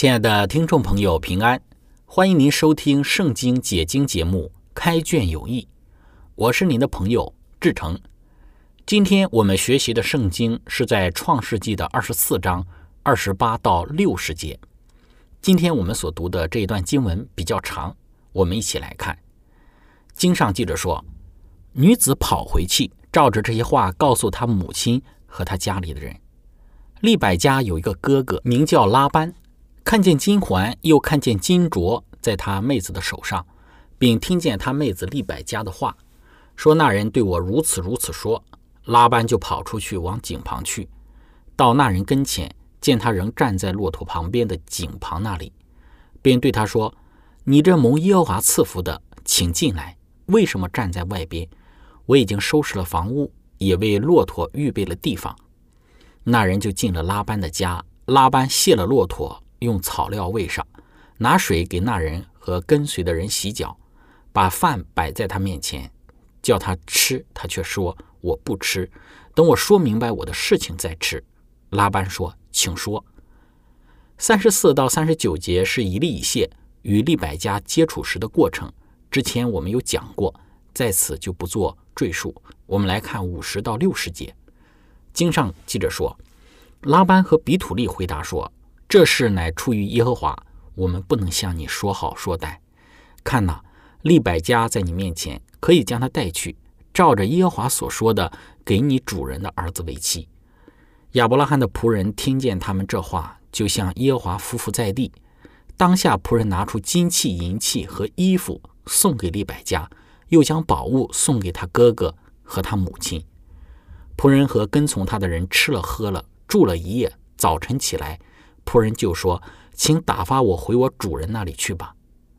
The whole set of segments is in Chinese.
亲爱的听众朋友，平安！欢迎您收听《圣经解经》节目《开卷有益》，我是您的朋友志成。今天我们学习的圣经是在创世纪的二十四章二十八到六十节。今天我们所读的这一段经文比较长，我们一起来看。经上记着说，女子跑回去，照着这些话告诉她母亲和她家里的人。利百家有一个哥哥，名叫拉班。看见金环，又看见金镯在他妹子的手上，并听见他妹子利百加的话，说那人对我如此如此说。拉班就跑出去往井旁去，到那人跟前，见他仍站在骆驼旁边的井旁那里，便对他说：“你这蒙耶和华赐福的，请进来。为什么站在外边？我已经收拾了房屋，也为骆驼预备了地方。”那人就进了拉班的家，拉班卸了骆驼。用草料喂上，拿水给那人和跟随的人洗脚，把饭摆在他面前，叫他吃，他却说我不吃，等我说明白我的事情再吃。拉班说：“请说。”三十四到三十九节是以利以谢与利百加接触时的过程，之前我们有讲过，在此就不做赘述。我们来看五十到六十节，经上记着说，拉班和比土利回答说。这事乃出于耶和华，我们不能向你说好说歹。看哪，利百加在你面前，可以将他带去，照着耶和华所说的，给你主人的儿子为妻。亚伯拉罕的仆人听见他们这话，就向耶和华夫妇在地。当下仆人拿出金器、银器和衣服送给利百加，又将宝物送给他哥哥和他母亲。仆人和跟从他的人吃了喝了，住了一夜。早晨起来。仆人就说：“请打发我回我主人那里去吧。”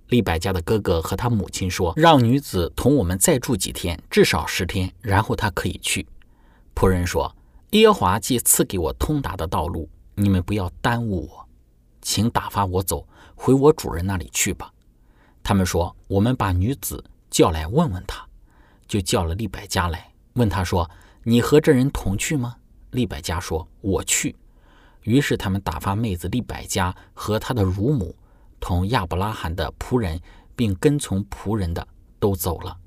利百加的哥哥和他母亲说：“让女子同我们再住几天，至少十天，然后她可以去。”仆人说：“耶和华既赐给我通达的道路，你们不要耽误我，请打发我走回我主人那里去吧。”他们说：“我们把女子叫来问问他。”就叫了利百加来，问他说：“你和这人同去吗？”利百加说：“我去。”于是他们打发妹子利百加和他的乳母，同亚伯拉罕的仆人，并跟从仆人的都走了。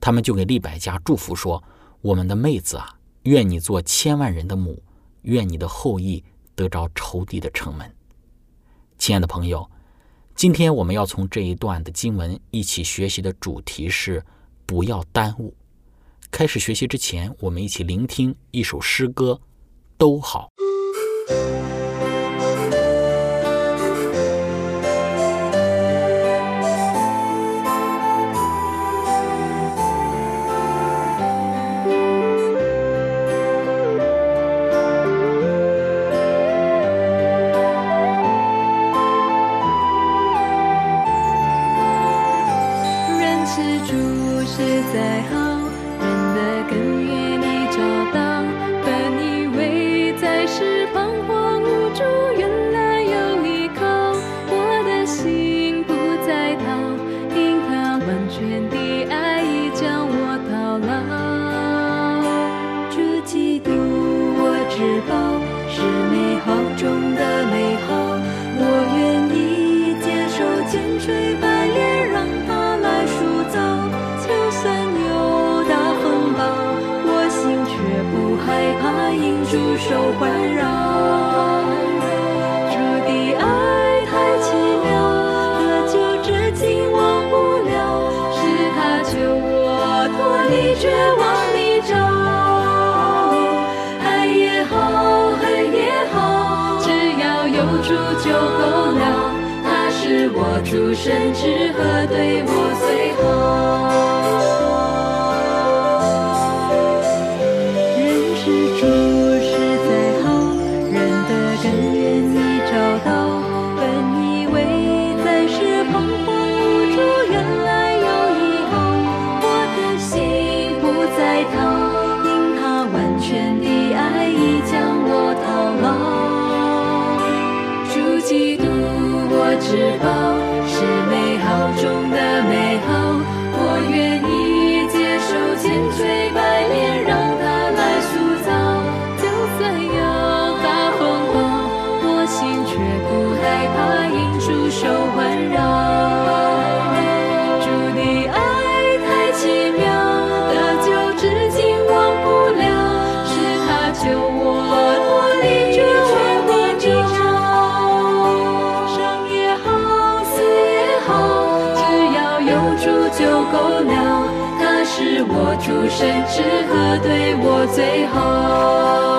他们就给利百加祝福说：“我们的妹子啊，愿你做千万人的母，愿你的后裔得着仇敌的城门。”亲爱的朋友，今天我们要从这一段的经文一起学习的主题是“不要耽误”。开始学习之前，我们一起聆听一首诗歌，都好。环诸神之河，对我最好。够了。他是我出生之河，对我最好。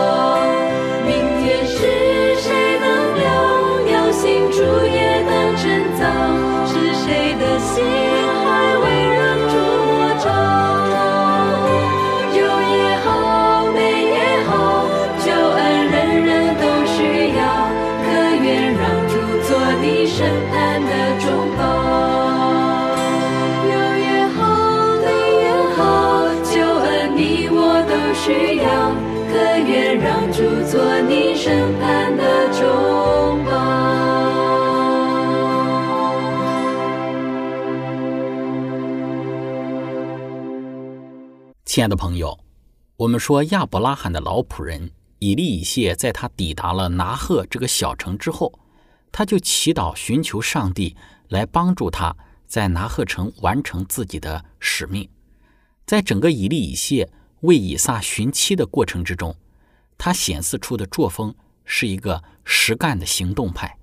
亲爱的朋友，我们说亚伯拉罕的老仆人以利以谢，在他抵达了拿鹤这个小城之后，他就祈祷寻求上帝来帮助他在拿鹤城完成自己的使命。在整个以利以谢为以撒寻妻的过程之中，他显示出的作风是一个实干的行动派，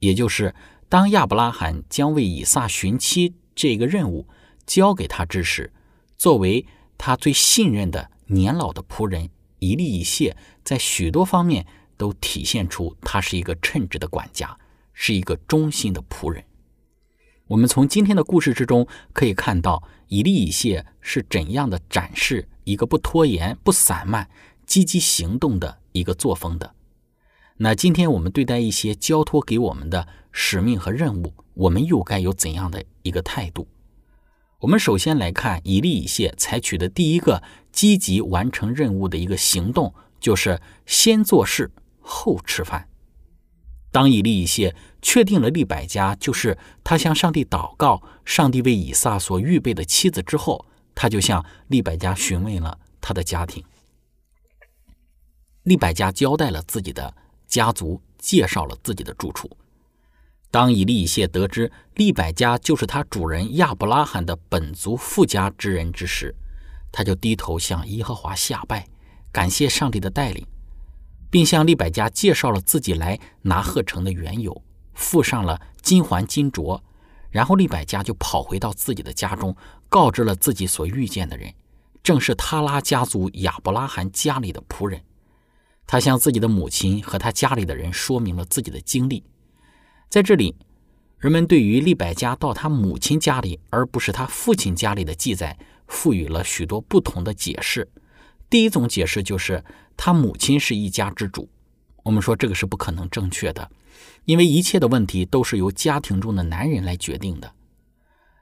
也就是当亚伯拉罕将为以撒寻妻这个任务交给他之时，作为他最信任的年老的仆人以利以谢，在许多方面都体现出他是一个称职的管家，是一个忠心的仆人。我们从今天的故事之中可以看到，以利以谢是怎样的展示一个不拖延、不散漫、积极行动的一个作风的。那今天我们对待一些交托给我们的使命和任务，我们又该有怎样的一个态度？我们首先来看以利以谢采取的第一个积极完成任务的一个行动，就是先做事后吃饭。当以利以谢确定了利百加就是他向上帝祷告，上帝为以撒所预备的妻子之后，他就向利百加询问了他的家庭。利百加交代了自己的家族，介绍了自己的住处。当以利以谢得知利百加就是他主人亚伯拉罕的本族富家之人之时，他就低头向耶和华下拜，感谢上帝的带领，并向利百加介绍了自己来拿鹤城的缘由，附上了金环金镯。然后利百加就跑回到自己的家中，告知了自己所遇见的人，正是他拉家族亚伯拉罕家里的仆人。他向自己的母亲和他家里的人说明了自己的经历。在这里，人们对于利百加到他母亲家里，而不是他父亲家里的记载，赋予了许多不同的解释。第一种解释就是他母亲是一家之主。我们说这个是不可能正确的，因为一切的问题都是由家庭中的男人来决定的。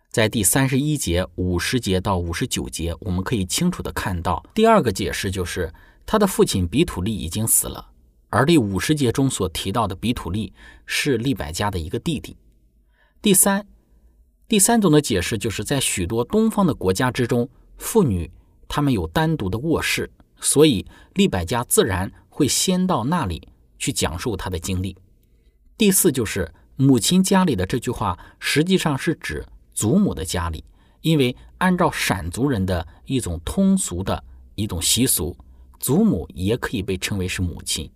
在第三十一节、五十节到五十九节，我们可以清楚的看到，第二个解释就是他的父亲比土利已经死了。而第五十节中所提到的比土利是利百加的一个弟弟。第三，第三种的解释就是在许多东方的国家之中，妇女她们有单独的卧室，所以利百加自然会先到那里去讲述她的经历。第四，就是母亲家里的这句话，实际上是指祖母的家里，因为按照闪族人的一种通俗的一种习俗，祖母也可以被称为是母亲。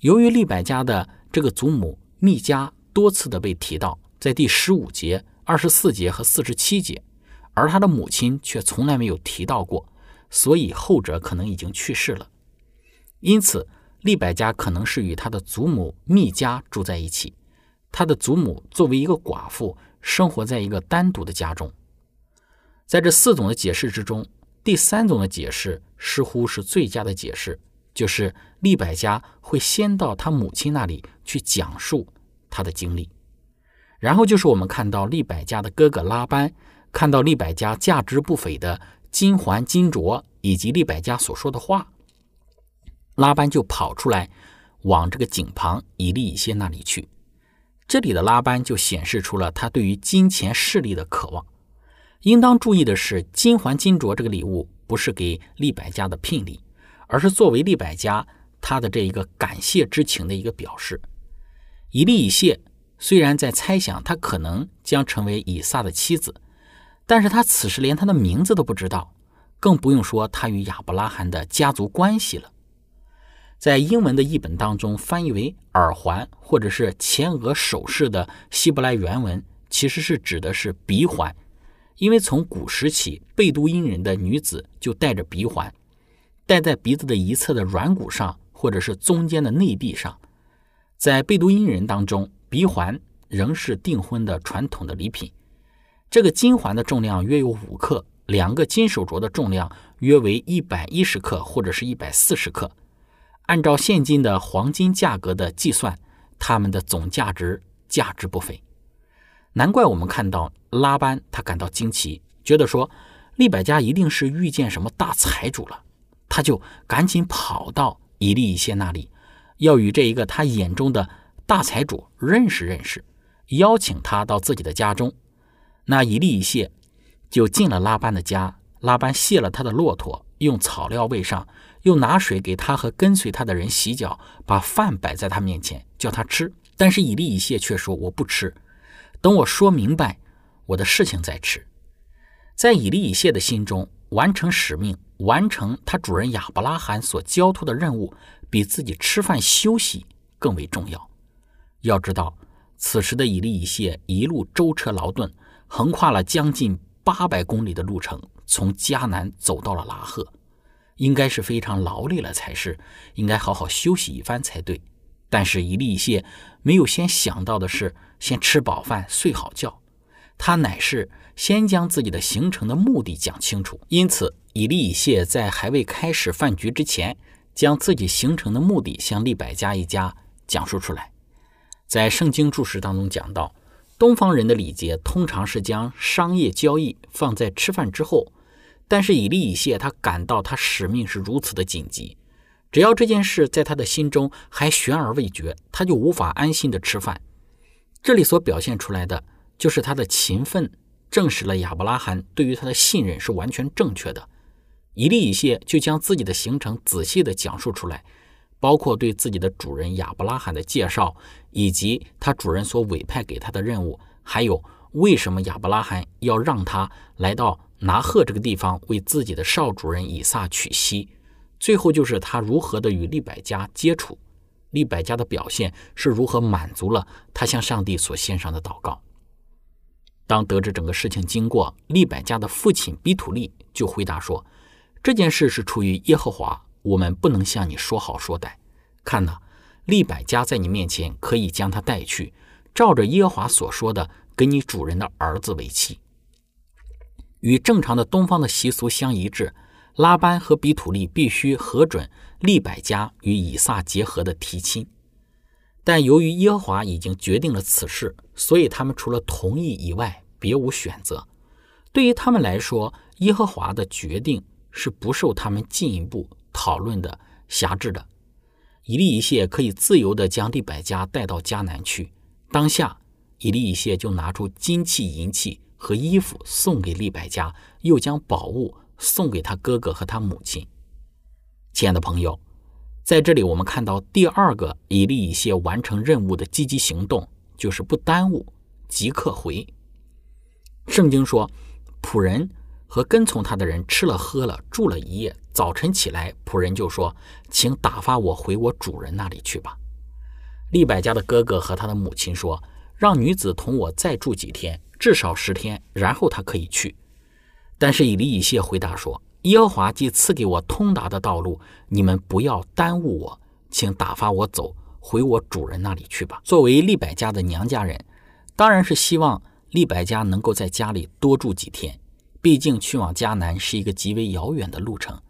由于利百加的这个祖母密加多次的被提到，在第十五节、二十四节和四十七节，而他的母亲却从来没有提到过，所以后者可能已经去世了。因此，利百加可能是与他的祖母密加住在一起，他的祖母作为一个寡妇，生活在一个单独的家中。在这四种的解释之中，第三种的解释似乎是最佳的解释，就是利百加会先到他母亲那里去讲述他的经历，然后就是我们看到利百加的哥哥拉班看到利百加价值不菲的金环金镯以及利百加所说的话。拉班就跑出来，往这个井旁以利以谢那里去。这里的拉班就显示出了他对于金钱势力的渴望。应当注意的是，金环金镯这个礼物不是给利百家的聘礼，而是作为利百家他的这一个感谢之情的一个表示。以利以谢虽然在猜想他可能将成为以撒的妻子，但是他此时连他的名字都不知道，更不用说他与亚伯拉罕的家族关系了。在英文的译本当中，翻译为耳环或者是前额首饰的希伯来原文，其实是指的是鼻环，因为从古时起，贝都因人的女子就戴着鼻环，戴在鼻子的一侧的软骨上，或者是中间的内壁上。在贝都因人当中，鼻环仍是订婚的传统的礼品。这个金环的重量约有五克，两个金手镯的重量约为一百一十克或者是一百四十克。按照现今的黄金价格的计算，它们的总价值价值不菲。难怪我们看到拉班他感到惊奇，觉得说利百加一定是遇见什么大财主了，他就赶紧跑到以利以谢那里，要与这一个他眼中的大财主认识认识，邀请他到自己的家中。那以利以谢就进了拉班的家，拉班卸了他的骆驼，用草料喂上。又拿水给他和跟随他的人洗脚，把饭摆在他面前，叫他吃。但是以利以谢却说：“我不吃，等我说明白我的事情再吃。”在以利以谢的心中，完成使命、完成他主人亚伯拉罕所交托的任务，比自己吃饭休息更为重要。要知道，此时的以利以谢一路舟车劳顿，横跨了将近八百公里的路程，从迦南走到了拉赫。应该是非常劳累了才是，应该好好休息一番才对。但是以利以谢没有先想到的是先吃饱饭睡好觉，他乃是先将自己的行程的目的讲清楚。因此，以利以谢在还未开始饭局之前，将自己行程的目的向利百家一家讲述出来。在圣经注释当中讲到，东方人的礼节通常是将商业交易放在吃饭之后。但是以利以谢他感到他使命是如此的紧急，只要这件事在他的心中还悬而未决，他就无法安心的吃饭。这里所表现出来的就是他的勤奋，证实了亚伯拉罕对于他的信任是完全正确的。以利以谢就将自己的行程仔细的讲述出来，包括对自己的主人亚伯拉罕的介绍，以及他主人所委派给他的任务，还有为什么亚伯拉罕要让他来到。拿鹤这个地方为自己的少主人以撒娶妻，最后就是他如何的与利百加接触，利百加的表现是如何满足了他向上帝所献上的祷告。当得知整个事情经过，利百加的父亲比土利就回答说：“这件事是出于耶和华，我们不能向你说好说歹。看呐，利百加在你面前可以将他带去，照着耶和华所说的，给你主人的儿子为妻。”与正常的东方的习俗相一致，拉班和比土利必须核准利百加与以撒结合的提亲。但由于耶和华已经决定了此事，所以他们除了同意以外别无选择。对于他们来说，耶和华的决定是不受他们进一步讨论的辖制的。以利以谢可以自由地将利百加带到迦南去。当下，以利以谢就拿出金器银器。和衣服送给利百加，又将宝物送给他哥哥和他母亲。亲爱的朋友，在这里我们看到第二个以利以谢完成任务的积极行动，就是不耽误，即刻回。圣经说，仆人和跟从他的人吃了喝了，住了一夜。早晨起来，仆人就说：“请打发我回我主人那里去吧。”利百加的哥哥和他的母亲说：“让女子同我再住几天。”至少十天，然后他可以去。但是以利以谢回答说：“耶和华既赐给我通达的道路，你们不要耽误我，请打发我走回我主人那里去吧。作为利百加的娘家人，当然是希望利百加能够在家里多住几天，毕竟去往迦南是一个极为遥远的路程。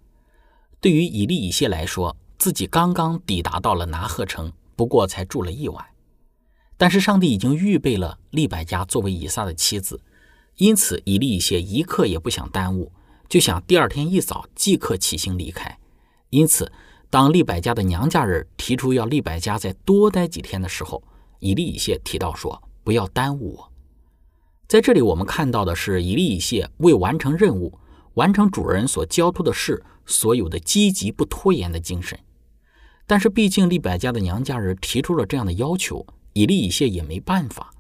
对于以利以谢来说，自己刚刚抵达到了拿鹤城，不过才住了一晚。但是上帝已经预备了利百加作为以撒的妻子，因此以利以谢一刻也不想耽误，就想第二天一早即刻起行离开。因此，当利百加的娘家人提出要利百加再多待几天的时候，以利以谢提到说：“不要耽误我。”在这里，我们看到的是以利以谢为完成任务、完成主人所交托的事，所有的积极不拖延的精神。但是，毕竟利百加的娘家人提出了这样的要求，以利以谢也没办法。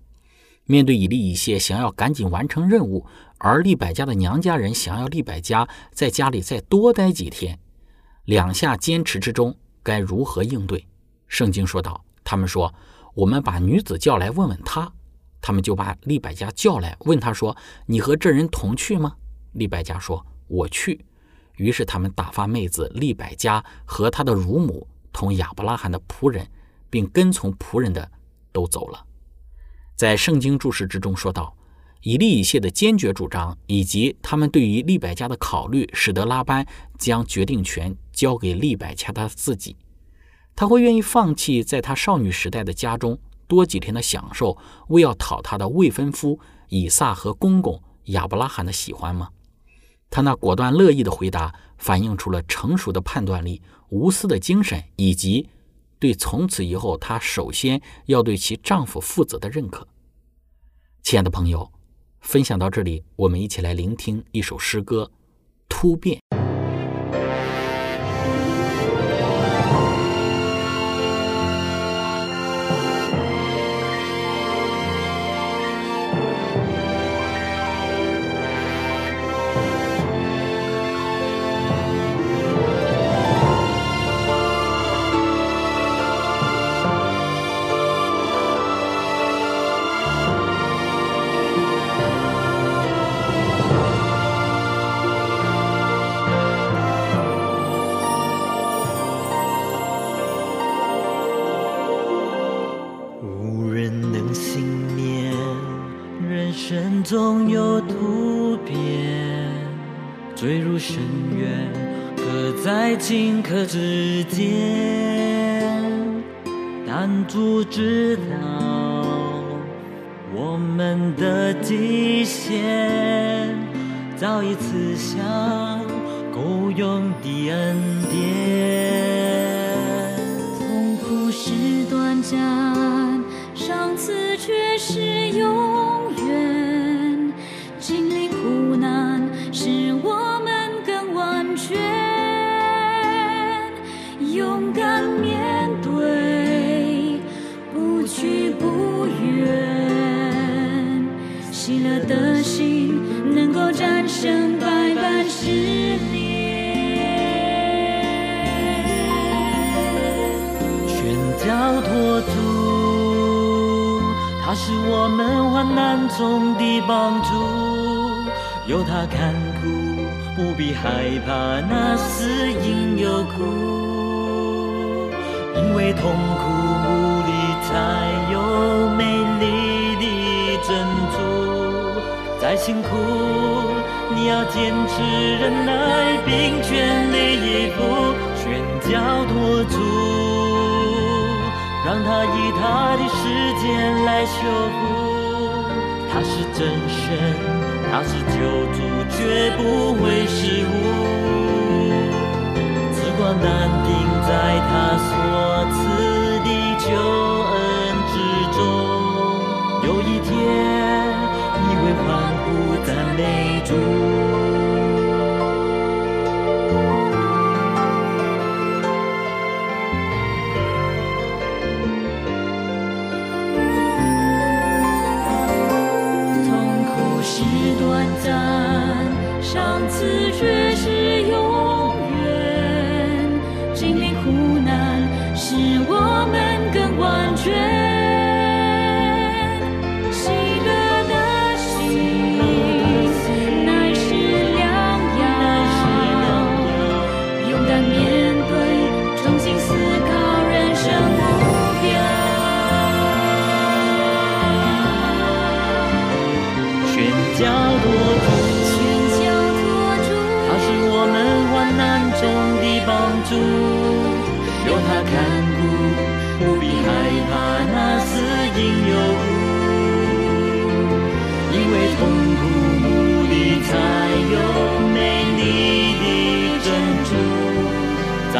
面对以利以谢想要赶紧完成任务，而利百加的娘家人想要利百加在家里再多待几天，两下坚持之中该如何应对？圣经说道：“他们说，我们把女子叫来问问她。”他们就把利百加叫来，问他说：“你和这人同去吗？”利百加说：“我去。”于是他们打发妹子利百加和他的乳母。同亚伯拉罕的仆人，并跟从仆人的都走了。在圣经注释之中说道：“以利以谢的坚决主张，以及他们对于利百加的考虑，使得拉班将决定权交给利百加他自己。他会愿意放弃在他少女时代的家中多几天的享受，为要讨他的未婚夫以撒和公公亚伯拉罕的喜欢吗？”他那果断乐意的回答，反映出了成熟的判断力。无私的精神，以及对从此以后她首先要对其丈夫负责的认可。亲爱的朋友，分享到这里，我们一起来聆听一首诗歌《突变》。满足知道我们的极限，早已刺向够用的恩典。痛苦是短暂，是我们患难中的帮助，有他看顾，不必害怕那死因有苦，因为痛苦无力才有美丽的珍珠。再辛苦，你要坚持忍耐，并全力以赴，全交托住。让他以他的时间来修复，他是真神，他是救主，绝不会失误。只管淡定在他所赐的救恩之中，有一天你会欢呼赞美主。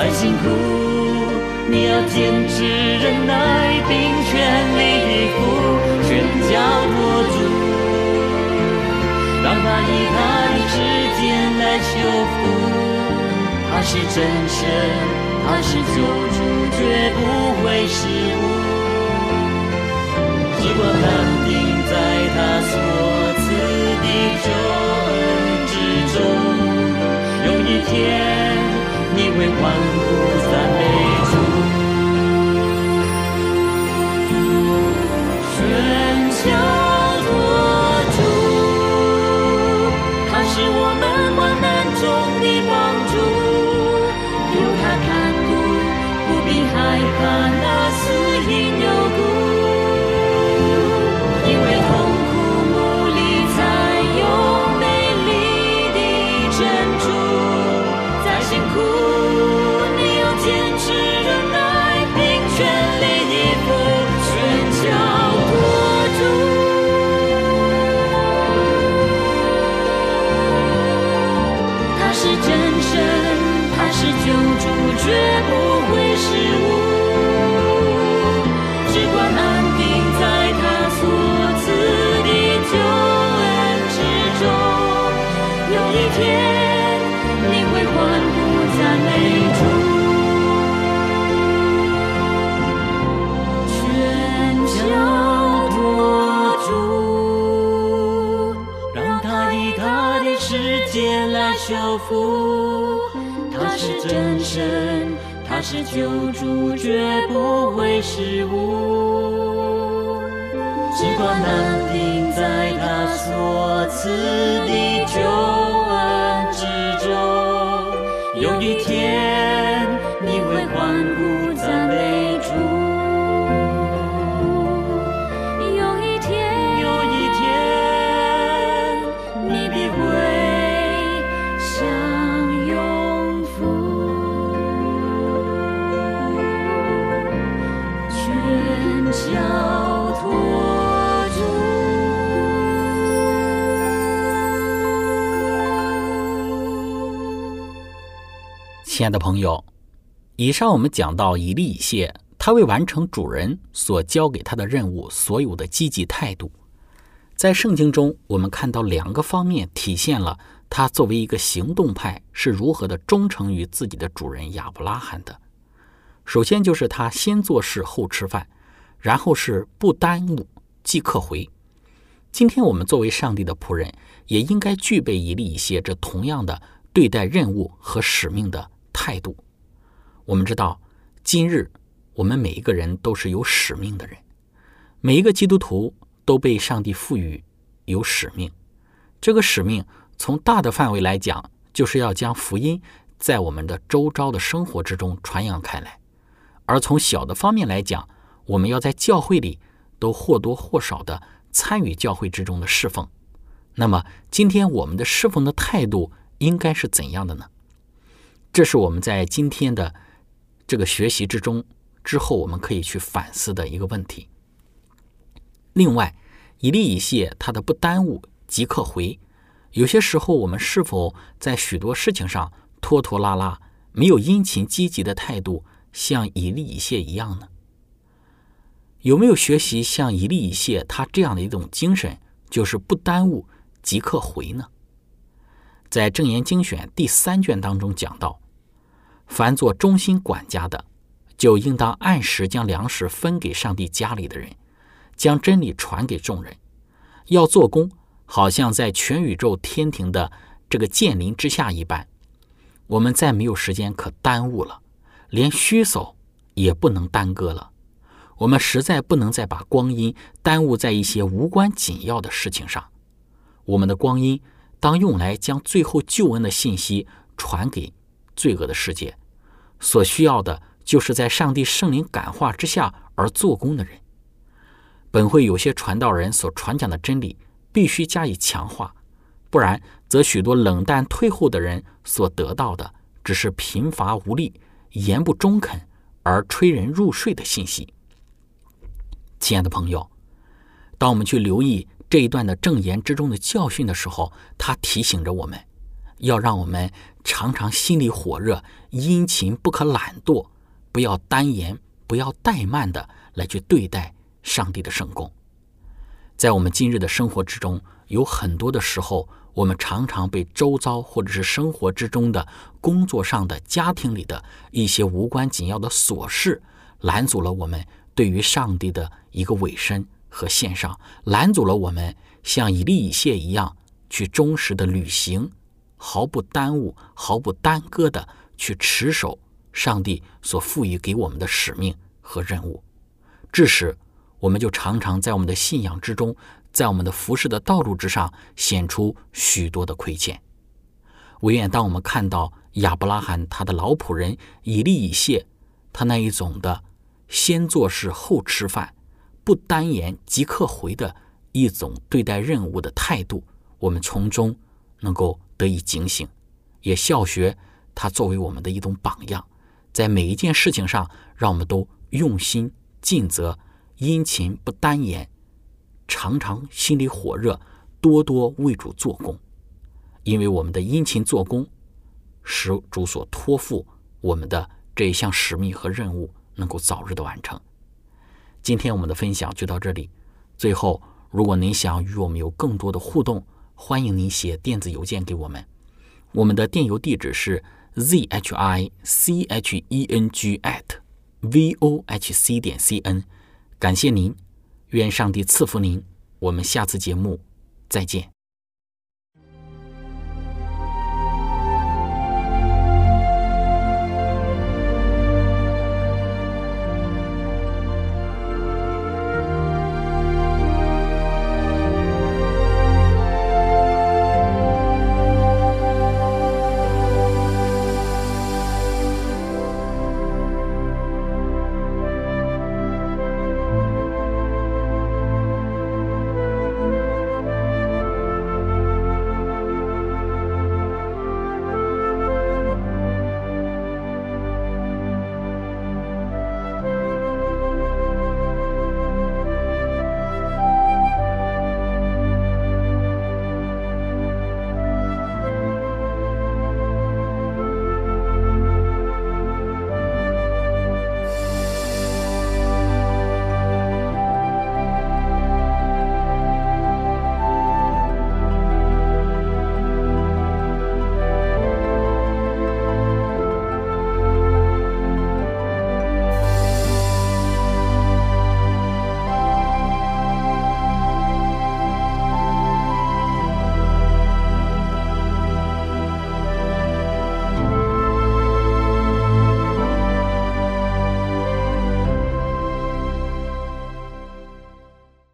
辛苦，你要坚持忍耐，并全力以赴，全交托主，让他以他的时间来修复。他是真神，他是救主，绝不会失误。时光安定在他所赐的救恩之中，有一天你会欢呼赞美时无只挂难定在他所赐的酒。亲爱的朋友，以上我们讲到以利以谢，他为完成主人所交给他的任务所有的积极态度。在圣经中，我们看到两个方面体现了他作为一个行动派是如何的忠诚于自己的主人亚伯拉罕的。首先就是他先做事后吃饭，然后是不耽误即刻回。今天我们作为上帝的仆人，也应该具备以利以谢这同样的对待任务和使命的态度。我们知道，今日我们每一个人都是有使命的人，每一个基督徒都被上帝赋予有使命。这个使命从大的范围来讲，就是要将福音在我们的周遭的生活之中传扬开来；而从小的方面来讲，我们要在教会里都或多或少的参与教会之中的侍奉。那么，今天我们的侍奉的态度应该是怎样的呢？这是我们在今天的这个学习之中之后，我们可以去反思的一个问题。另外，以利以谢他的不耽误即刻回，有些时候我们是否在许多事情上拖拖拉拉，没有殷勤积极的态度，像以利以谢一样呢？有没有学习像以利以谢他这样的一种精神，就是不耽误即刻回呢？在正言精选第三卷当中讲到，凡做忠心管家的，就应当按时将粮食分给上帝家里的人，将真理传给众人。要做工，好像在全宇宙天庭的这个剑林之下一般。我们再没有时间可耽误了，连虚手也不能耽搁了。我们实在不能再把光阴耽误在一些无关紧要的事情上。我们的光阴当用来将最后救恩的信息传给罪恶的世界。所需要的就是在上帝圣灵感化之下而做工的人。本会有些传道人所传讲的真理必须加以强化，不然则许多冷淡退后的人所得到的只是贫乏无力、言不中肯而催人入睡的信息。亲爱的朋友，当我们去留意这一段的正言之中的教训的时候，他提醒着我们要让我们常常心里火热，殷勤不可懒惰，不要单言，不要怠慢的来去对待上帝的圣功。在我们今日的生活之中，有很多的时候，我们常常被周遭或者是生活之中的工作上的、家庭里的一些无关紧要的琐事拦阻了我们对于上帝的一个委身和献上，拦阻了我们像以利以谢一样去忠实的履行。毫不耽误、毫不耽搁的去持守上帝所赋予给我们的使命和任务，致使我们就常常在我们的信仰之中，在我们的服侍的道路之上显出许多的亏欠。唯愿当我们看到亚伯拉罕他的老仆人以利以谢，他那一种的先做事后吃饭，不单言即刻回的一种对待任务的态度，我们从中能够。得以警醒，也效学他作为我们的一种榜样，在每一件事情上，让我们都用心尽责，殷勤不单言，常常心里火热，多多为主做工。因为我们的殷勤做工，使主所托付我们的这一项使命和任务能够早日的完成。今天我们的分享就到这里。最后，如果您想与我们有更多的互动，欢迎您写电子邮件给我们，我们的电邮地址是 z h i c h e n g at v o h c 点 c n。感谢您，愿上帝赐福您。我们下次节目再见。